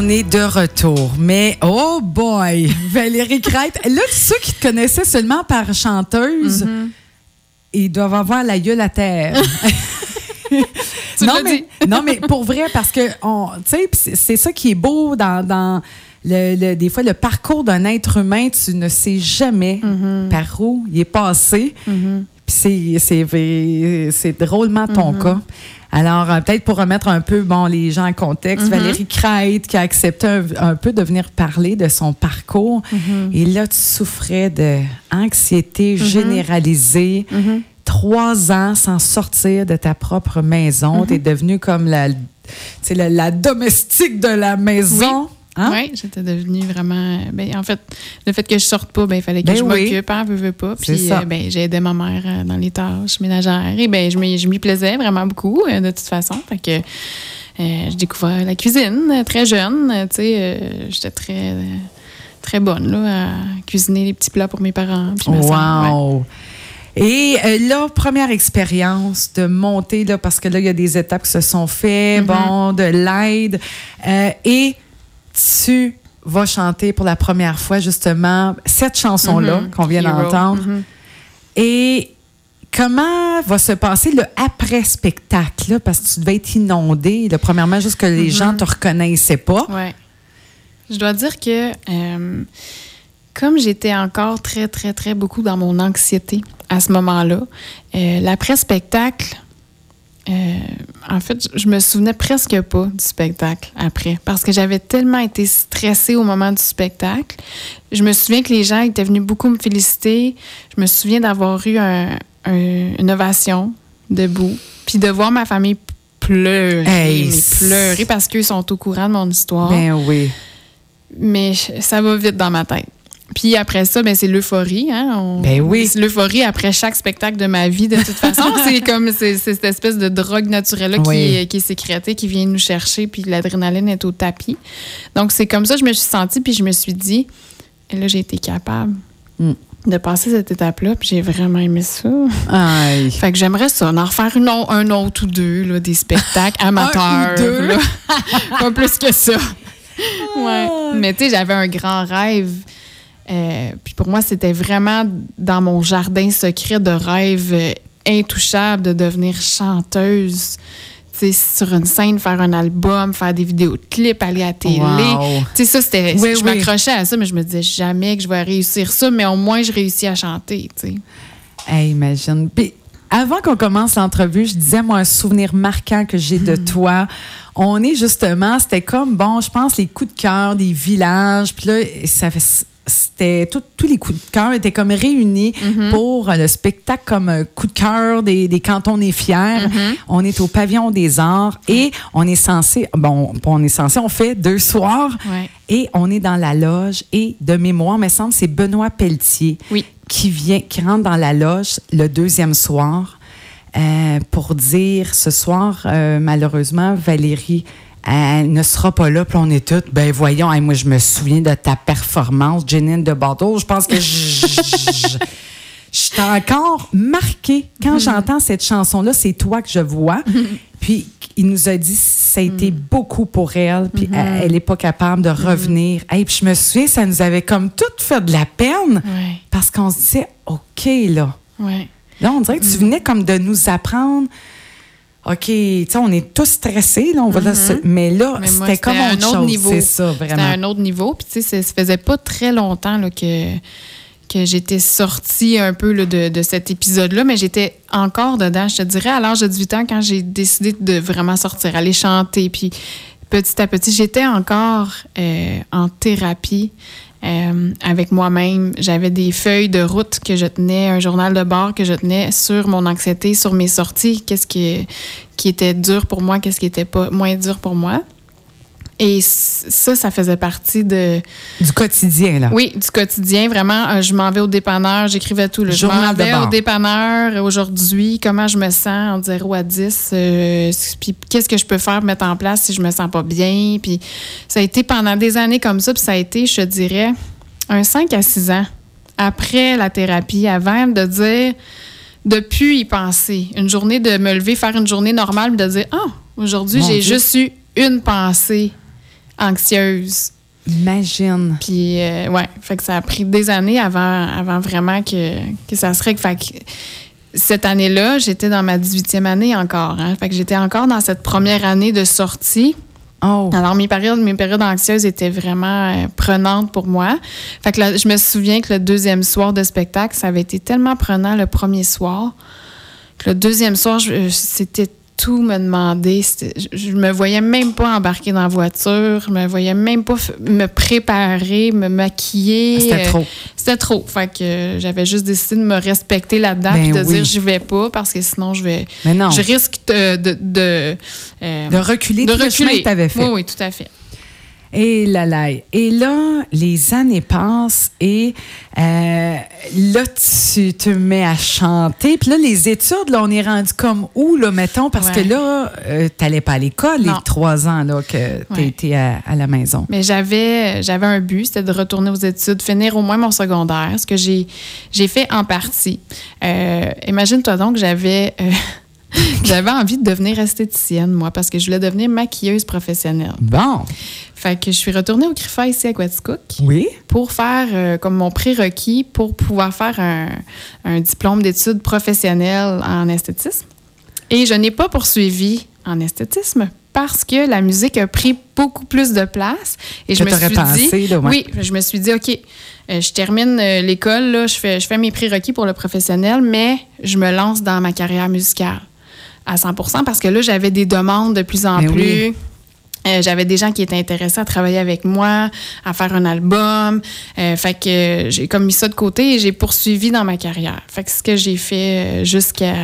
on est de retour. Mais oh boy, Valérie Crête. Là, ceux qui te connaissaient seulement par chanteuse, Mm-hmm. ils doivent avoir la gueule à terre. Tu non, mais, dit. non, mais pour vrai, parce que c'est ça qui est beau dans, dans le, le- des fois le parcours d'un être humain. Tu ne sais jamais Mm-hmm. par où il est passé. Puis c'est- c'est vrai- c'est drôlement ton Mm-hmm. cas. Alors, euh, peut-être pour remettre un peu bon, les gens en contexte, Mm-hmm. Valérie Crête qui a accepté un, un peu de venir parler de son parcours. Mm-hmm. Et là, tu souffrais de anxiété généralisée. Trois ans sans sortir de ta propre maison. Tu es devenue comme la, la, la domestique de la maison. Hein? Oui, j'étais devenue vraiment. Ben, en fait, le fait que je sorte pas, ben, il fallait que Ben je oui. m'occupe, hein, veux, veux pas. Puis, euh, ben, j'ai aidé ma mère euh, dans les tâches ménagères. Et ben, je m'y plaisais vraiment beaucoup, euh, de toute façon. Fait que je découvrais la cuisine très jeune. Tu sais, j'étais très, très bonne, là, à cuisiner les petits plats pour mes parents. puis sœur, ouais. Wow! Et euh, là, première expérience de monter, là, parce que là, il y a des étapes qui se sont faites, bon, de l'aide. euh, et tu vas chanter pour la première fois, justement, cette chanson-là Mhm. qu'on vient d'entendre. Mhm. Et comment va se passer le après-spectacle? Parce que tu devais être inondé. Là, premièrement, juste que les Mhm. gens te reconnaissaient pas. Ouais. Je dois dire que euh, comme j'étais encore très, très, très beaucoup dans mon anxiété à ce moment-là, euh, l'après-spectacle, euh, en fait, je- me souvenais presque pas du spectacle après parce que j'avais tellement été stressée au moment du spectacle. Je me souviens que les gens étaient venus beaucoup me féliciter. Je me souviens d'avoir eu un- un- une ovation debout, puis de voir ma famille pleurer, Hey, mais pleurer parce qu'ils sont au courant de mon histoire. Ben oui. Mais ça va vite dans ma tête. Puis après ça, ben, c'est l'euphorie. Hein? On- Ben oui. C'est l'euphorie après chaque spectacle de ma vie, de toute façon. c'est comme c'est, cette espèce de drogue naturelle-là Oui. qui, est, qui est sécrétée, qui vient nous chercher, puis l'adrénaline est au tapis. Donc, c'est comme ça que je me suis sentie, puis je me suis dit, et là, j'ai été capable Mm. de passer cette étape-là, puis j'ai vraiment aimé ça. Aïe. Fait que j'aimerais ça, en refaire une un autre ou deux, là, des spectacles amateurs. deux? là. Pas plus que ça. Ouais. Mais tu sais, j'avais un grand rêve. Euh, puis pour moi, c'était vraiment dans mon jardin secret de rêve euh, intouchable de devenir chanteuse. Tu sais, sur une scène, faire un album, faire des vidéos de clips, aller à la télé. Wow. Tu sais, ça, c'était. Oui, je oui. m'accrochais à ça, mais je me disais jamais que je vais réussir ça, mais au moins, je réussis à chanter, tu sais. Hey, imagine. Puis, avant qu'on commence l'entrevue, je disais, moi, un souvenir marquant que j'ai de toi. On est justement, c'était comme, bon, je pense, les coups de cœur des villages. Puis là, ça fait- c'était tous les coups de cœur étaient comme réunis pour euh, le spectacle comme coup de cœur des, des cantons des fiers. On est au pavillon des arts et on est censé, bon, on est censé, on fait deux soirs Ouais. et on est dans la loge et de mémoire, me semble, c'est Benoît Pelletier Oui. qui vient, qui rentre dans la loge le deuxième soir euh, pour dire ce soir, euh, malheureusement, Valérie, elle ne sera pas là. Puis on est toutes, ben voyons, hey, moi je me souviens de ta performance, Janine de Bordeaux. Je pense que je. J'étais encore marquée. Quand j'entends cette chanson-là, c'est toi que je vois. Puis il nous a dit ça a été beaucoup pour elle. Puis elle- elle n'est pas capable de revenir. Hey, puis je me souviens, ça nous avait comme tout fait de la peine parce qu'on se disait, OK, là. Là, on dirait que tu venais comme de nous apprendre. OK, tu sais, on est tous stressés, là, on va se- mais là, Mais c'était comme un autre chose. niveau. C'est ça, C'était vraiment. un autre niveau. Puis, tu sais, ça- ça faisait pas très longtemps là, que, que j'étais sortie un peu là, de, de cet épisode-là, mais j'étais encore dedans. Je te dirais, à l'âge de 18 ans, quand j'ai décidé de vraiment sortir, aller chanter, puis petit à petit, j'étais encore euh, en thérapie. Euh, avec moi-même, j'avais des feuilles de route que je tenais, un journal de bord que je tenais sur mon anxiété, sur mes sorties, qu'est-ce qui, était dur pour moi, qu'est-ce qui était pas moins dur pour moi. Et ça, ça faisait partie de, Du quotidien, là. oui, du quotidien. Vraiment, euh, je m'en vais au dépanneur, j'écrivais tout. là. Je m'en de vais au dépanneur aujourd'hui, comment je me sens en 0 à 10, euh, puis qu'est-ce que je peux faire, mettre en place si je me sens pas bien. Puis ça a été pendant des années comme ça, puis ça a été, je te dirais, un 5 à 6 ans après la thérapie, avant de dire, depuis y penser, une journée de me lever, faire une journée normale, puis de dire, ah, aujourd'hui, Mon j'ai juste eu une pensée anxieuse. Imagine. Puis, euh, ouais, fait que ça a pris des années avant, avant vraiment que, que ça se règle. Fait que cette année-là, j'étais dans ma 18e année encore. Hein. Fait que j'étais encore dans cette première année de sortie. Oh. Alors, mes périodes, mes périodes anxieuses étaient vraiment euh, prenantes pour moi. Fait que là, je me souviens que le deuxième soir de spectacle, ça avait été tellement prenant le premier soir que le deuxième soir, c'était tout me demander. Je, je me voyais même pas embarquer dans la voiture. Je me voyais même pas me préparer, me maquiller. C'était Euh, trop. C'était trop. Fait que euh, j'avais juste décidé de me respecter là-dedans Ben et de oui. dire j'y vais pas parce que sinon je vais. Mais non. Je risque de. de, de, euh, De reculer de tout le chemin que tu avais fait. Oui, oui, tout à fait. Et là, là. Et là, les années passent et euh, là, tu te mets à chanter. Puis là, les études, là, on est rendu comme où, là, mettons? Parce Ouais. que là, euh, t'allais pas à l'école les trois ans là, que tu Ouais. étais à, à la maison. Mais j'avais j'avais un but, c'était de retourner aux études, finir au moins mon secondaire, ce que j'ai j'ai fait en partie. Euh, Imagine-toi donc, j'avais euh, j'avais envie de devenir esthéticienne, moi, parce que je voulais devenir maquilleuse professionnelle. Bon. Fait que je suis retournée au CRIFA ici à Quaticook. Oui. pour faire euh, comme mon prérequis pour pouvoir faire un, un diplôme d'études professionnelles en esthétisme. Et je n'ai pas poursuivi en esthétisme parce que la musique a pris beaucoup plus de place. Et je me suis pensé, dit, là, oui, je me suis dit, OK, euh, je termine euh, l'école, là, je fais, je fais mes prérequis pour le professionnel, mais je me lance dans ma carrière musicale à 100 parce que là, j'avais des demandes de plus en Mais plus. oui. Euh, J'avais des gens qui étaient intéressés à travailler avec moi, à faire un album. Euh, fait que euh, j'ai comme mis ça de côté et j'ai poursuivi dans ma carrière. Fait que ce que j'ai fait euh, jusqu'à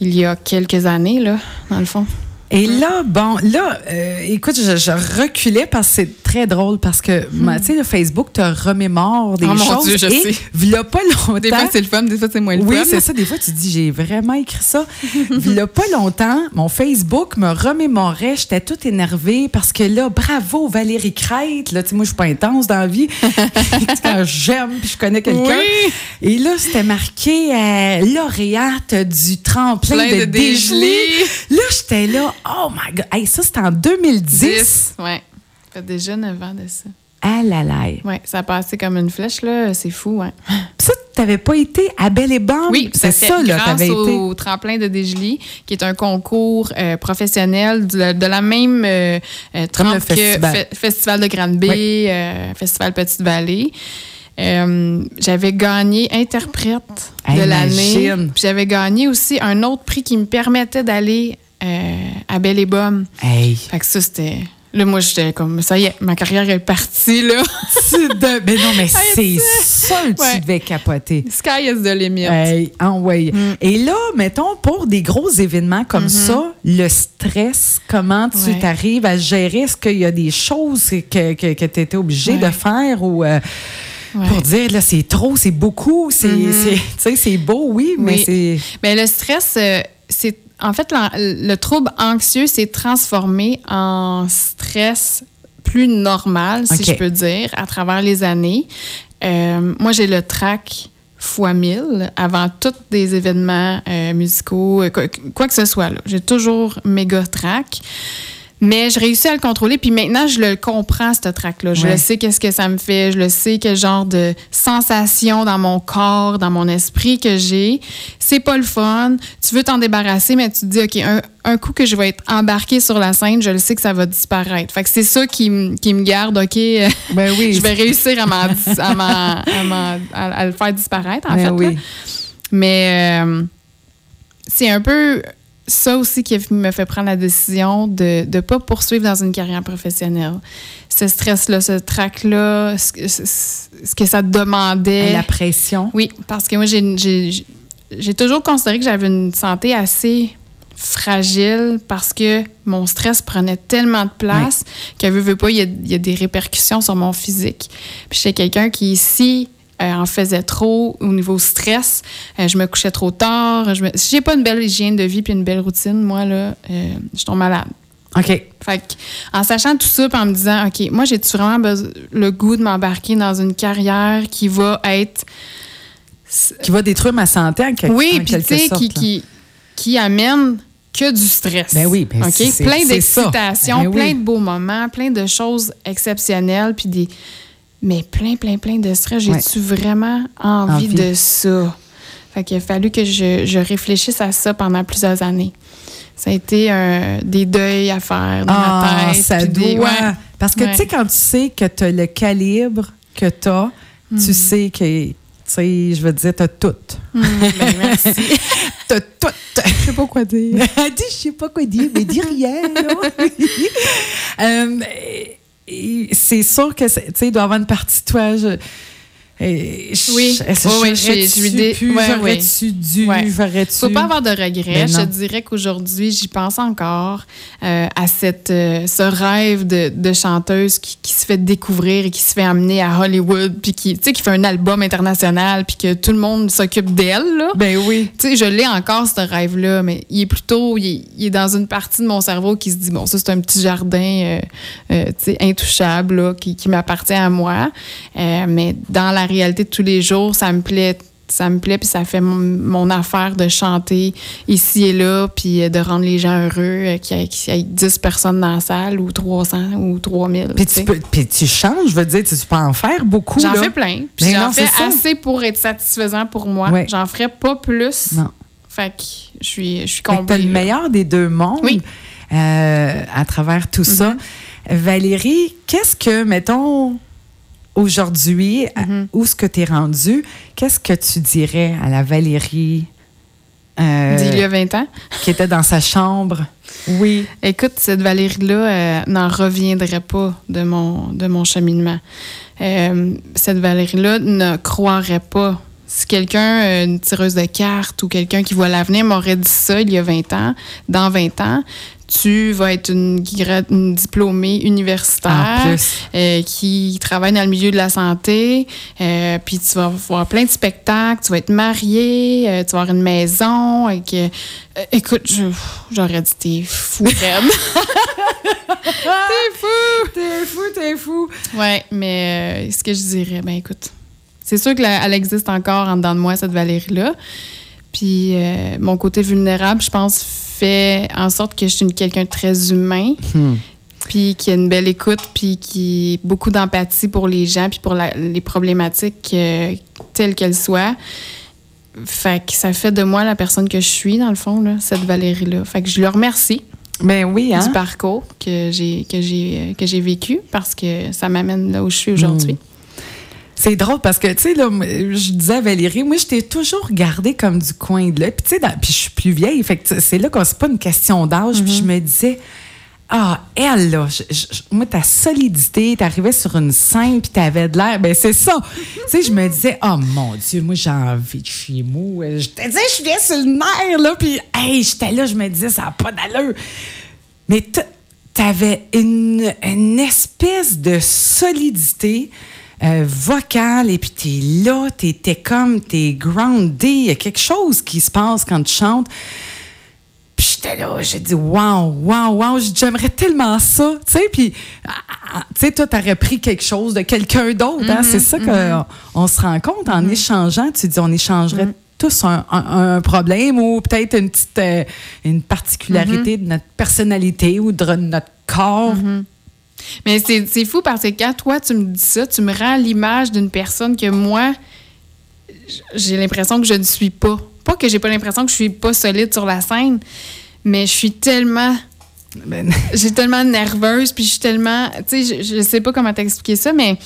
il y a quelques années, là, dans le fond. Et là, bon, là, écoute, je, je reculais parce que c'est très drôle parce que, ma- tu sais, le Facebook te remémore des Hmm. Oh mon choses. Dieu, je et sais. v'là pas longtemps. Des fois, c'est le fun, des fois, c'est moins le Oui, fun. c'est ça. Des fois, tu te dis, j'ai vraiment écrit ça. A pas longtemps, mon Facebook me remémorait. J'étais toute énervée parce que là, bravo, Valérie Crête. Là, tu sais, moi, je suis pas intense dans la vie. Quand j'aime puis je connais quelqu'un. Oui. Et là, c'était marqué euh, lauréate du tremplin Plein de, de dégelé. dégelé. Là, j'étais là, oh my God. Hey, ça, c'était en 2010. 10. Ouais. Ça fait déjà 9 ans de ça. Ah là là. Ouais, ça a passé comme une flèche, là. C'est fou, ouais. Puis ça, t'avais pas été à Belle et Bande? Oui, c'est ça, là, t'avais été. au tremplin de Dégely, qui est un concours euh, professionnel de, de la même euh, euh, le trempe que festival. Fe- Festival de Grande-Bay, euh, Festival Petite-Vallée. Euh, j'avais gagné interprète Hey, de l'année. J'avais gagné aussi un autre prix qui me permettait d'aller euh, à Belle et Bomme. Hey. Fait que ça, c'était... Là, moi, j'étais comme, ça y est, ma carrière est partie, là. De- Mais non, mais c'est sûr que tu devais capoter. Sky is the limit. Hey, ouais. Mm. Et là, mettons, pour des gros événements comme ça, le stress, comment tu Mm-hmm. Ouais. t'arrives à gérer? Est-ce qu'il y a des choses que, que, tu étais obligé Ouais. de faire ou euh, Ouais. pour dire, là, c'est trop, c'est beaucoup, c'est Mhm. c'est- tu sais, c'est beau, oui, mais Oui. c'est. Mais le stress, euh, c'est en fait le trouble anxieux s'est transformé en stress plus normal, si je peux dire, à travers les années. Euh, moi, j'ai le trac fois 1000 avant tous des événements euh, musicaux, euh, quoi, quoi que ce soit. J'ai toujours méga trac. Mais je réussis à le contrôler. Puis maintenant, je le comprends, ce trac-là. Je Ouais. le sais qu'est-ce que ça me fait. Je le sais quel genre de sensation dans mon corps, dans mon esprit que j'ai. C'est pas le fun. Tu veux t'en débarrasser, mais tu te dis, OK, un, un coup que je vais être embarquée sur la scène, je le sais que ça va disparaître. Fait que c'est ça qui, qui me garde, OK, Ben oui. je vais réussir à, à, à à- à le faire disparaître, en Ben fait. oui. là. Mais euh, c'est un peu ça aussi qui me fait prendre la décision de ne pas poursuivre dans une carrière professionnelle. Ce stress-là, ce trac-là, ce, que- ce- ce que ça demandait. La pression. Oui, parce que moi, j'ai- toujours considéré que j'avais une santé assez fragile parce que mon stress prenait tellement de place que, veux, veux pas, il y, a, il y a des répercussions sur mon physique. Puis j'étais quelqu'un qui, si euh, en faisait trop au niveau stress, euh, je me couchais trop tard, je me, si j'ai pas une belle hygiène de vie puis une belle routine, moi, là, euh, je tombe malade. OK. Fait que, en sachant tout ça, puis en me disant, OK, moi, j'ai-tu vraiment le goût de m'embarquer dans une carrière qui va être Qui va détruire ma santé en, quel- oui, en puis quelque tu sais, sorte. qui, là. qui, qui amène que du stress. Ben oui, ben OK? c'est- Plein d'excitation, Ben oui. plein de beaux moments, plein de choses exceptionnelles, puis des. Mais plein, plein, plein de stress. J'ai-tu vraiment envie, Envie. de ça? Fait qu'il a fallu que je, je réfléchisse à ça pendant plusieurs années. Ça a été un- des deuils à faire dans Ah, ma tête. ça des- doit. ouais. Parce que Ouais. tu sais, quand tu sais que tu as le calibre que tu as, Hmm. tu sais que, tu sais, je veux dire, tu as tout. Hum, ben, merci. Tu as tout. Je sais pas quoi dire. Dit, je sais pas quoi dire, mais dis rien. là. Euh, c'est sûr que, tu sais, il doit avoir une partie toi. Je, et Oui. je- Oui, j'aurais-tu pu, j'aurais-tu dû, j'aurais-tu... Faut pas avoir de regrets. Ben je dirais qu'aujourd'hui, j'y pense encore euh, à cette, euh, ce rêve de, de chanteuse qui, qui se fait découvrir et qui se fait amener à Hollywood, puis qui, qui fait un album international, puis que tout le monde s'occupe d'elle. Là. Ben oui. Tu sais, je l'ai encore, ce rêve-là, mais il est plutôt, il est, il est dans une partie de mon cerveau qui se dit, bon, ça, c'est un petit jardin, euh, euh, tu sais, intouchable, là, qui, qui m'appartient à moi. Mais dans la réalité de tous les jours, ça me plaît. Ça me plaît, puis ça fait mon, mon affaire de chanter ici et là, puis euh, de rendre les gens heureux, euh, qu'il y, ait- qu'il y ait 10 personnes dans la salle, ou 300, ou 3000. Puis tu tu, peux, puis tu changes, je veux dire, tu peux en faire beaucoup. J'en fais plein. J'en fais c'est ça. assez pour être satisfaisant pour moi. Ouais. J'en ferai pas plus. Non. Fait que je suis, je suis comblée. le meilleur des deux mondes Oui. euh, à travers tout ça. Valérie, qu'est-ce que, mettons, aujourd'hui, Mhm. où est-ce que tu es rendue, qu'est-ce que tu dirais à la Valérie euh, D'il y a 20 ans? qui était dans sa chambre? Oui. Écoute, cette Valérie-là euh, n'en reviendrait pas de mon, de mon cheminement. Euh, cette Valérie-là ne croirait pas. Si quelqu'un, une tireuse de cartes ou quelqu'un qui voit l'avenir m'aurait dit ça il y a 20 ans, dans 20 ans, tu vas être une, diplômée universitaire euh, qui travaille dans le milieu de la santé, euh, puis tu vas voir plein de spectacles, tu vas être mariée, euh, tu vas avoir une maison. Et que, écoute, j'aurais dit, t'es fou, Fred. t'es fou! T'es fou, t'es fou. Ouais, mais ce que je dirais, ben écoute, c'est sûr qu'elle existe encore en dedans de moi, cette Valérie-là. Puis mon côté vulnérable, je pense, fait en sorte que je suis une- quelqu'un de très humain Hmm. puis qui a une belle écoute, puis qui a beaucoup d'empathie pour les gens, puis pour la- les problématiques euh, telles qu'elles soient. Fait que ça fait de moi la personne que je suis, dans le fond, là, cette Valérie-là. Fait que je le remercie Ben oui, hein? du parcours que j'ai que j'ai que j'ai vécu parce que ça m'amène là où je suis aujourd'hui. C'est drôle parce que, tu sais, là, je disais à Valérie, moi, je t'ai toujours regardé comme du coin de là. Puis, tu sais, puis je suis plus vieille. Fait que c'est là qu'on c'est pas une question d'âge. Puis, je me disais, ah, elle, là, je- je- moi, ta solidité, t'arrivais sur une scène, puis t'avais de l'air. Ben, c'est ça. tu sais, je me disais, oh mon Dieu, moi, j'ai envie de chez moi. Je te disais, je viens sur le nerf, là. Puis, hey, j'étais là, je me disais, ça n'a pas d'allure. Mais t'avais une, une espèce de solidité euh, vocale et puis t'es là, t'es t'es comme, t'es groundé. Il y a quelque chose qui se passe quand tu chantes. Puis j'étais là, j'ai dit, wow, wow, wow, j'aimerais tellement ça, tu sais. Puis, ah, ah, tu sais, toi, t'aurais pris quelque chose de quelqu'un d'autre. hein. C'est ça qu'on on se rend compte en échangeant. Tu dis, on échangerait tous un, un- un problème ou peut-être une petite euh, une particularité de notre personnalité ou de notre corps. Mais c'est fou parce que quand toi, tu me dis ça, tu me rends l'image d'une personne que moi, j'ai l'impression que je ne suis pas. Pas que j'ai pas l'impression que je suis pas solide sur la scène, mais je suis tellement. Ben, J'ai tellement nerveuse, puis je suis tellement. Tu sais, je, je sais pas comment t'expliquer ça, mais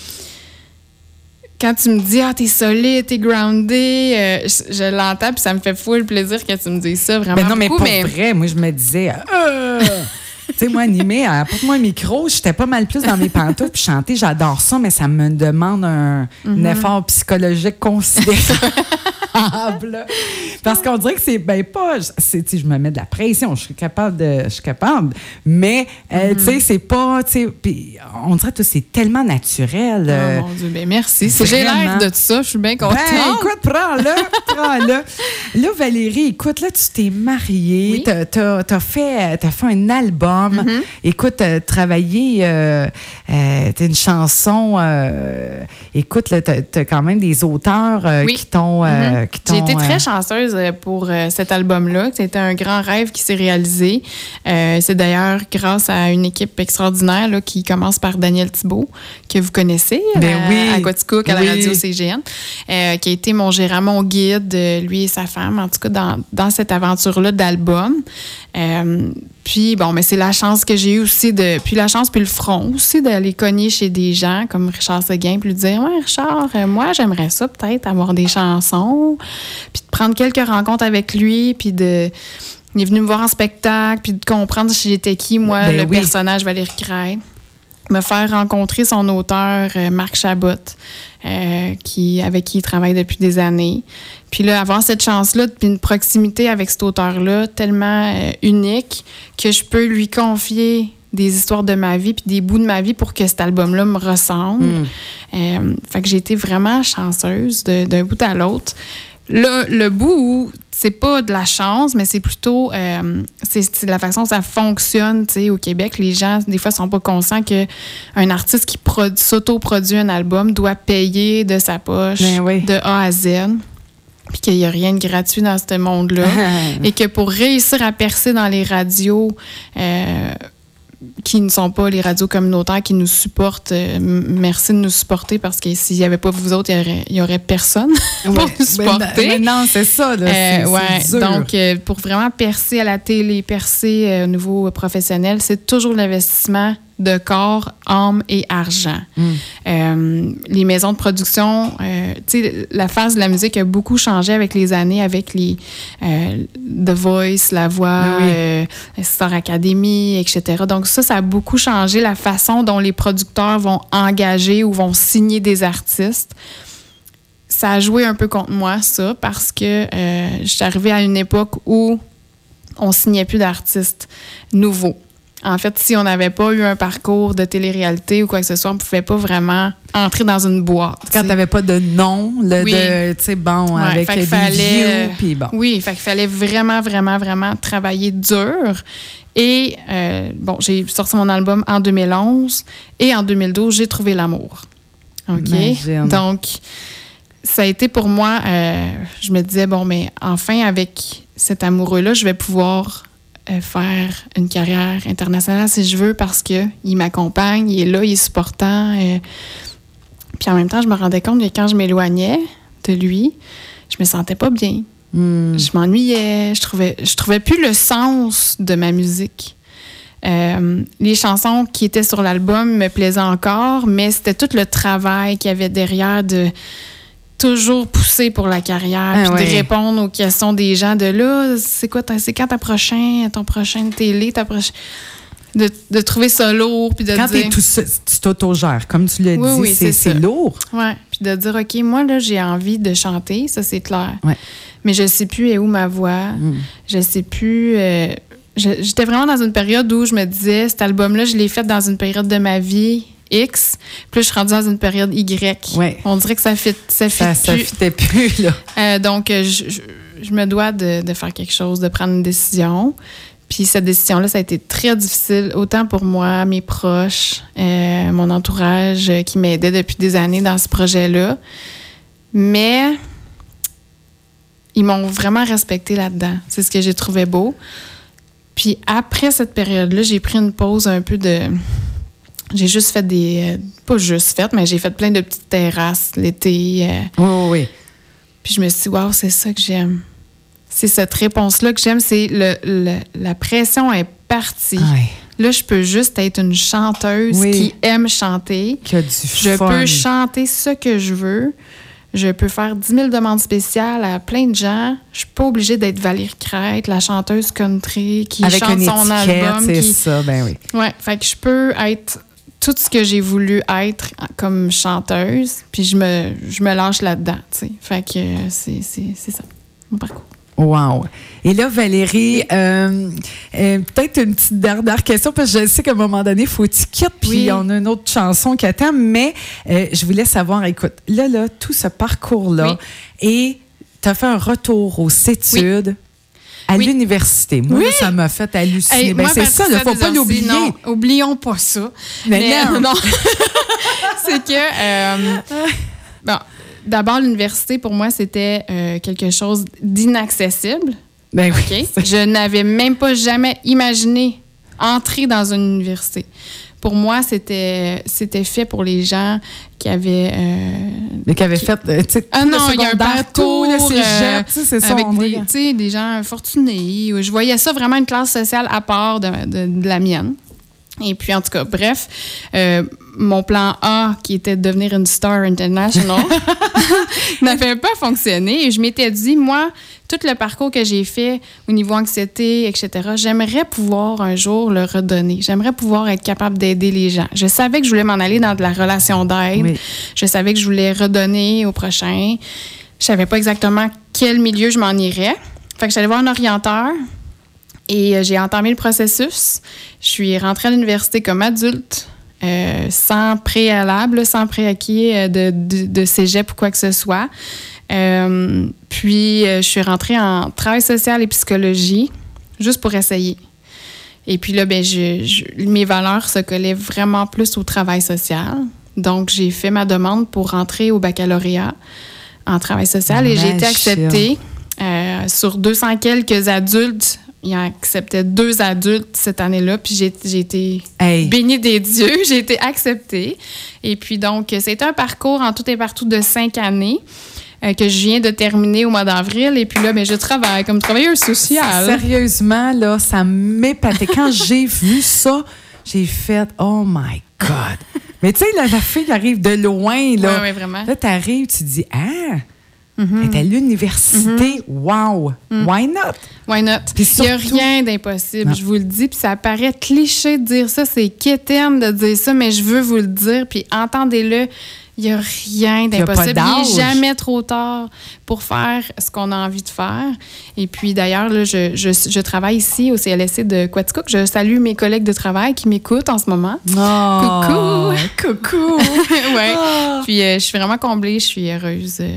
quand tu me dis, ah, t'es solide, t'es groundé, euh, je, je l'entends, puis ça me fait fou le plaisir que tu me dises ça, vraiment. Ben non, mais pour mais vrai, moi, je me disais, euh, sais, moi, animé, apporte-moi un micro, j'étais pas mal plus dans mes pantoufles, puis chanter, j'adore ça, mais ça me demande un, un effort psychologique considérable. Parce qu'on dirait que c'est, ben pas, c'est, tu je me mets de la pression, je suis capable de, je suis capable, mais, euh, Mhm. tu sais, c'est pas, tu sais, puis on dirait que c'est tellement naturel. euh, Oh mon Dieu, ben merci. J'ai l'air de ça, je suis bien contente. ben, écoute, prends-le, prends-le. Là, Valérie, écoute, là, tu t'es mariée, Oui. t'as, t'as- t'as fait, t'as fait un album. Mm-hmm. Écoute, t'as travaillé, euh, euh, t'as une chanson, euh, écoute, là, t'as, t'as quand même des auteurs euh, Oui. Mm-hmm. qui t'ont, euh, euh, qui J'ai été t'ont, très euh, chanceuse euh, pour euh, cet album-là. C'était un grand rêve qui s'est réalisé. Euh, c'est d'ailleurs grâce à une équipe extraordinaire là, qui commence par Daniel Thibault, que vous connaissez Ben à, oui. à Quaticook, à Oui. la radio CGN, euh, qui a été mon gérant, mon guide, lui et sa femme, en tout cas dans, dans cette aventure-là d'album. Euh, puis bon, mais c'est la chance que j'ai eue aussi de. Puis la chance, puis le front aussi d'aller cogner chez des gens comme Richard Seguin, puis lui dire Ouais, Richard, moi, j'aimerais ça peut-être avoir des chansons. Puis de prendre quelques rencontres avec lui, puis de. Il est venu me voir en spectacle, puis de comprendre si j'étais qui, moi, Ben le oui. personnage Valérie Craig. Me faire rencontrer son auteur, euh, Marc Chabot, euh, qui, avec qui il travaille depuis des années. Puis là, avoir cette chance-là, puis une proximité avec cet auteur-là tellement euh, unique que je peux lui confier des histoires de ma vie puis des bouts de ma vie pour que cet album-là me ressemble. Mm. Euh, fait que j'ai été vraiment chanceuse d'un bout à l'autre. Là, le bout où c'est pas de la chance, mais c'est plutôt euh, c'est la façon dont ça fonctionne, au Québec. Les gens, des fois, sont pas conscients que un artiste qui produ- s'auto-produit un album doit payer de sa poche Ben oui. de A à Z. Puis qu'il n'y a rien de gratuit dans ce monde-là. et que pour réussir à percer dans les radios euh, qui ne sont pas les radios communautaires qui nous supportent, euh, merci de nous supporter parce que s'il n'y avait pas vous autres, il y aurait, aurait personne pour Ouais. nous Ben, supporter. ben non, c'est ça. Là, Euh, ouais, dur. donc euh, pour vraiment percer à la télé, percer euh, au niveau professionnel, c'est toujours l'investissement de corps, âme et argent. Mm. Euh, les maisons de production, euh, tu sais, la phase de la musique a beaucoup changé avec les années, avec les euh, The Voice, La Voix, Oui. Star Academy, etc. Donc ça, ça a beaucoup changé la façon dont les producteurs vont engager ou vont signer des artistes ça a joué un peu contre moi, ça, parce que euh, je suis arrivée à une époque où on signait plus d'artistes nouveaux. En fait, si on n'avait pas eu un parcours de télé-réalité ou quoi que ce soit, on ne pouvait pas vraiment entrer dans une boîte. Quand tu sais. t'avais pas de nom, le, Oui. de, tu sais, bon, Ouais, avec des fallait, puis bon. Oui, fait qu'il fallait vraiment, vraiment, vraiment travailler dur. Et euh, bon, j'ai sorti mon album en 2011 et en 2012, j'ai trouvé l'amour. OK? Imagine. Donc, ça a été pour moi, euh, je me disais, bon, mais enfin, avec cet amoureux-là, je vais pouvoir faire une carrière internationale si je veux parce qu'il m'accompagne, il est là, il est supportant. euh. Puis en même temps, je me rendais compte que quand je m'éloignais de lui, je me sentais pas bien. Hmm. Je m'ennuyais, je trouvais, je trouvais plus le sens de ma musique. Euh, les chansons qui étaient sur l'album me plaisaient encore, mais c'était tout le travail qu'il y avait derrière de toujours pousser pour la carrière, Ah puis ouais. de répondre aux questions des gens de là, c'est quoi, c'est quand ta prochaine, ton prochain télé, ta prochaine... De, de trouver ça lourd, puis de Quand dire... t'es tout tu t'autogères, comme tu l'as Oui, dit, oui, c'est lourd. Ouais, puis de dire OK, moi là, j'ai envie de chanter, ça c'est clair. Ouais. Mais je sais plus est où ma voix. Mm. Je sais plus euh, j'étais vraiment dans une période où je me disais cet album là, je l'ai fait dans une période de ma vie X, là, je suis rendue dans une période Y. Ouais. On dirait que ça fit ça fit Ça, ça plus. fitait plus, là. Euh, donc euh, je, je- je me dois de, de faire quelque chose, de prendre une décision. Puis cette décision-là, ça a été très difficile, autant pour moi, mes proches, euh, mon entourage qui m'aidait depuis des années dans ce projet-là. Mais ils m'ont vraiment respecté là-dedans. C'est ce que j'ai trouvé beau. Puis après cette période-là, j'ai pris une pause un peu de. J'ai juste fait des. euh, pas juste fait, mais j'ai fait plein de petites terrasses l'été. euh, Oui, oui, oui. puis je me suis dit, waouh, c'est ça que j'aime. C'est cette réponse-là que j'aime. C'est le, le- la pression est partie. Là, je peux juste être une chanteuse Oui. qui aime chanter. Qui a du Je fun. peux chanter ce que je veux. Je peux faire 10 000 demandes spéciales à plein de gens. Je suis pas obligée d'être Valérie Crête, la chanteuse country qui Avec chante son album. c'est ça, ben oui. Ouais, fait que je peux être tout ce que j'ai voulu être comme chanteuse, puis je me, je me lâche là-dedans, tu sais. Fait que c'est c'est- c'est ça, mon parcours. Wow. Et là, Valérie, euh, euh, peut-être une petite dernière question, parce que je sais qu'à un moment donné, il faut que tu quittes, puis Oui. on a une autre chanson qui attend, mais euh, je voulais savoir, écoute, là, là, tout ce parcours-là, et tu as fait un retour aux études à Oui. l'université. Moi, Oui. là, ça m'a fait halluciner. Hey, Ben, c'est ça, il ne faut pas l'oublier. Non, oublions pas ça. Mais non. c'est que, euh, bon, d'abord, l'université, pour moi, c'était euh, quelque chose d'inaccessible. Ben oui. Je n'avais même pas jamais imaginé entrer dans une université. Pour moi, c'était c'était fait pour les gens qui avaient euh, qui avait fait, euh, ah non, il y a un parcours euh, c'est ça. avec des, des gens fortunés. Je voyais ça vraiment une classe sociale à part de, de- de la mienne. Et puis, en tout cas, bref, euh, mon plan A, qui était de devenir une star international, n'avait pas fonctionné. Et je m'étais dit, moi, tout le parcours que j'ai fait au niveau anxiété, etc., j'aimerais pouvoir un jour le redonner. J'aimerais pouvoir être capable d'aider les gens. Je savais que je voulais m'en aller dans de la relation d'aide. Oui. Je savais que je voulais redonner au prochain. Je savais pas exactement quel milieu je m'en irais. Fait que j'allais voir un orienteur et euh, j'ai entamé le processus. Je suis rentrée à l'université comme adulte, euh, sans préalable, sans préacquis euh, de, de, de cégep ou quoi que ce soit. Euh, puis, je suis rentrée en travail social et psychologie, juste pour essayer. Et puis là, ben, je, je- mes valeurs se collaient vraiment plus au travail social. Donc, j'ai fait ma demande pour rentrer au baccalauréat en travail social et j'ai été acceptée. Euh, sur 200 quelques adultes, il acceptait deux adultes cette année-là, puis j'ai j'ai été Hey. bénie des dieux, j'ai été acceptée. Et puis donc, c'était un parcours en tout et partout de cinq années euh, que je viens de terminer au mois d'avril. Et puis là, ben, je travaille comme travailleuse sociale. Sérieusement, là, ça m'épatait. Quand j'ai vu ça, j'ai fait Oh my God. Mais tu sais, là, la fille arrive de loin, là. Ouais, ouais, vraiment. Là, t'arrives, tu dis Ah, Est à l'université. Wow. Why not? Why not? Il n'y a rien d'impossible, je vous le dis. Puis ça paraît cliché de dire ça, c'est quétaine de dire ça, mais je veux vous le dire. Puis entendez-le, il n'y a rien d'impossible. Il n'est jamais trop tard pour faire ce qu'on a envie de faire. Et puis d'ailleurs, je, je, je travaille ici au CLSC de Quaticook. Je salue mes collègues de travail qui m'écoutent en ce moment. Oh, coucou. ouais. Ah. Puis euh, je suis vraiment comblée, je suis heureuse euh,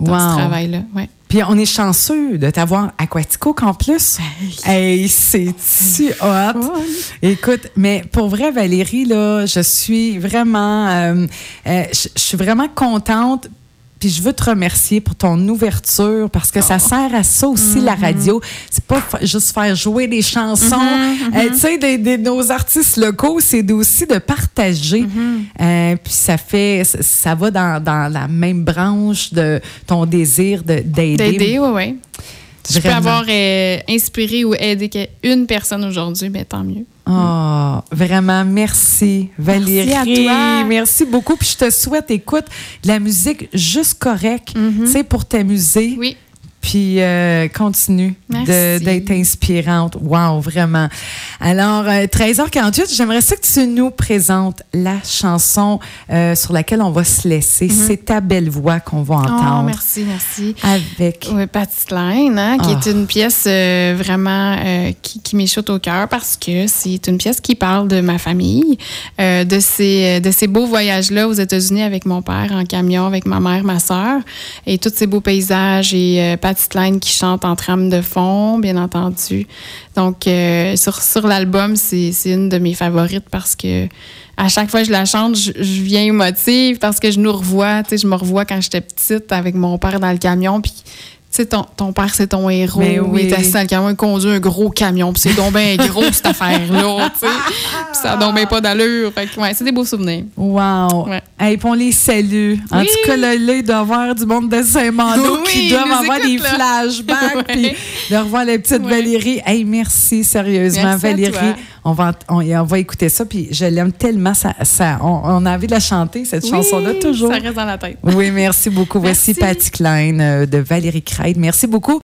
dans Wow. ce travail-là. Ouais. Puis on est chanceux de t'avoir à Quatico en plus. Hey, c'est-tu hot? Écoute, mais pour vrai, Valérie, là, je suis vraiment, euh, euh, je suis vraiment contente. Puis je veux te remercier pour ton ouverture parce que ça sert à ça aussi la radio. C'est pas juste faire jouer des chansons, euh, tu sais, des, des- nos artistes locaux, c'est aussi de partager. Euh, puis ça fait, ça, va dans, dans la même branche de ton désir de- d'aider. D'aider, oui, oui. Si je peux avoir euh, inspiré ou aidé une personne aujourd'hui, ben, tant mieux. Oh, vraiment, merci, Valérie. Merci à toi. Merci beaucoup. Puis je te souhaite, écoute, de la musique juste correcte, tu sais, pour t'amuser. Oui. Puis euh, continue d'être inspirante. Wow, vraiment. Alors, euh, 13h48, j'aimerais ça que tu nous présentes la chanson euh, sur laquelle on va se laisser. C'est ta belle voix qu'on va Oh, entendre. merci, merci. Avec. Oui, Patty Klein, hein, qui Ah. est une pièce euh, vraiment qui, qui m'échoute au cœur parce que c'est une pièce qui parle de ma famille, de ces de ces beaux voyages-là aux États-Unis avec mon père en camion, avec ma mère, ma sœur, et tous ces beaux paysages et Patty Klein qui chante en trame de fond, bien entendu. Donc euh, sur sur l'album, c'est c'est une de mes favorites parce que à chaque fois que je la chante, je, je viens émotive parce que je nous revois. Tu sais, je me revois quand j'étais petite avec mon père dans le camion. Puis, tu sais, ton, ton père, c'est ton héros. Mais oui. Il est assis dans le camion, il conduit un gros camion. Puis, c'est donc bien gros, cette affaire-là. Tu sais. Puis, ça n'a bien pas d'allure. Fait que, ouais, c'est des beaux souvenirs. Wow. Ouais. Hey, puis on les salue. En tout cas, là, il doit y avoir du monde de Saint-Mando Oui, qui doivent avoir des là. flashbacks. Puis de revoir la petite. Valérie. Hey, merci, sérieusement, Merci Valérie. On va, on, on va écouter ça. Puis je l'aime tellement. Ça, ça, on, on a envie de la chanter, cette chanson-là, toujours. Ça reste dans la tête. Oui, merci beaucoup. Voici Merci. Patty Klein euh, de Valérie Kreid. Merci beaucoup.